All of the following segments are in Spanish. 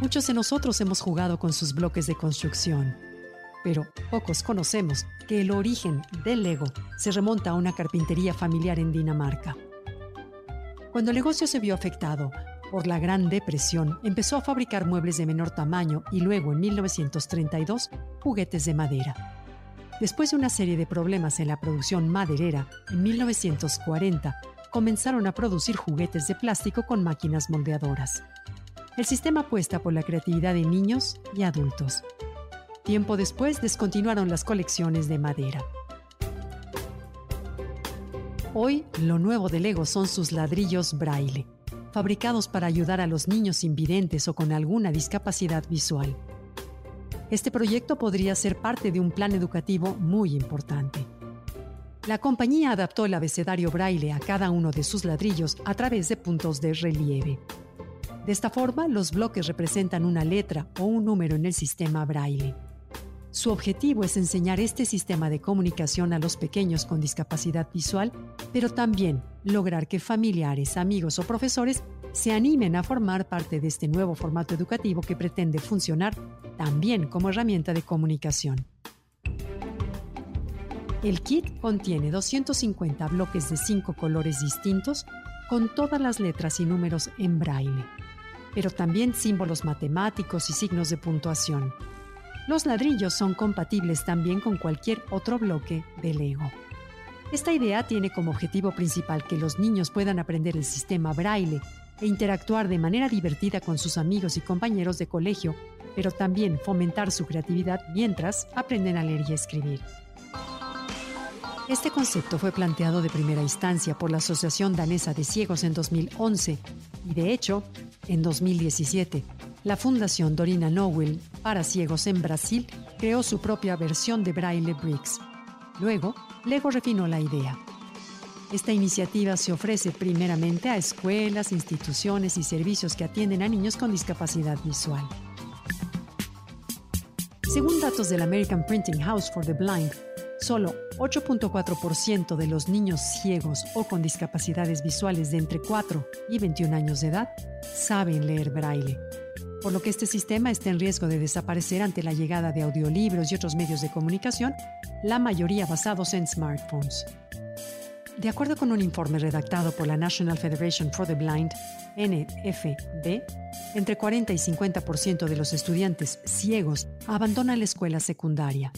Muchos de nosotros hemos jugado con sus bloques de construcción, pero pocos conocemos que el origen del Lego se remonta a una carpintería familiar en Dinamarca. Cuando el negocio se vio afectado por la Gran Depresión, empezó a fabricar muebles de menor tamaño y luego, en 1932, juguetes de madera. Después de una serie de problemas en la producción maderera, en 1940 comenzaron a producir juguetes de plástico con máquinas moldeadoras. El sistema apuesta por la creatividad de niños y adultos. Tiempo después descontinuaron las colecciones de madera. Hoy, lo nuevo de Lego son sus ladrillos braille, fabricados para ayudar a los niños invidentes o con alguna discapacidad visual. Este proyecto podría ser parte de un plan educativo muy importante. La compañía adaptó el abecedario braille a cada uno de sus ladrillos a través de puntos de relieve. De esta forma, los bloques representan una letra o un número en el sistema braille. Su objetivo es enseñar este sistema de comunicación a los pequeños con discapacidad visual, pero también lograr que familiares, amigos o profesores se animen a formar parte de este nuevo formato educativo que pretende funcionar también como herramienta de comunicación. El kit contiene 250 bloques de cinco colores distintos con todas las letras y números en braille, pero también símbolos matemáticos y signos de puntuación. Los ladrillos son compatibles también con cualquier otro bloque de Lego. Esta idea tiene como objetivo principal que los niños puedan aprender el sistema braille e interactuar de manera divertida con sus amigos y compañeros de colegio, pero también fomentar su creatividad mientras aprenden a leer y escribir. Este concepto fue planteado de primera instancia por la Asociación Danesa de Ciegos en 2011 y de hecho, en 2017, la Fundación Dorina Nowell para Ciegos en Brasil creó su propia versión de Braille Bricks. Luego, Lego refinó la idea. Esta iniciativa se ofrece primeramente a escuelas, instituciones y servicios que atienden a niños con discapacidad visual. Según datos del American Printing House for the Blind, solo 8.4% de los niños ciegos o con discapacidades visuales de entre 4 y 21 años de edad saben leer braille, por lo que este sistema está en riesgo de desaparecer ante la llegada de audiolibros y otros medios de comunicación, la mayoría basados en smartphones. De acuerdo con un informe redactado por la National Federation for the Blind, NFB, entre 40 y 50% de los estudiantes ciegos abandonan la escuela secundaria.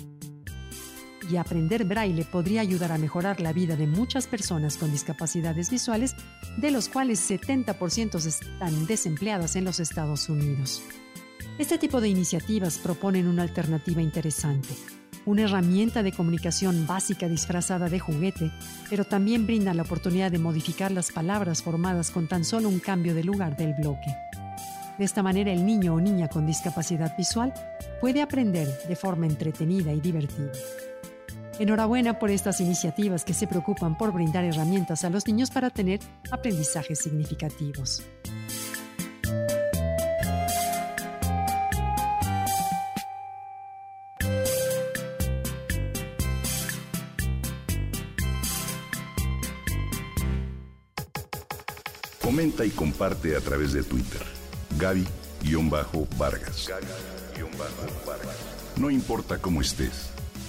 Y aprender braille podría ayudar a mejorar la vida de muchas personas con discapacidades visuales, de los cuales 70% están desempleadas en los Estados Unidos. Este tipo de iniciativas proponen una alternativa interesante una herramienta de comunicación básica disfrazada de juguete, pero también brinda la oportunidad de modificar las palabras formadas con tan solo un cambio de lugar del bloque. De esta manera el niño o niña con discapacidad visual puede aprender de forma entretenida y divertida. Enhorabuena por estas iniciativas que se preocupan por brindar herramientas a los niños para tener aprendizajes significativos. Comenta y comparte a través de Twitter. Gaby-Vargas. No importa cómo estés,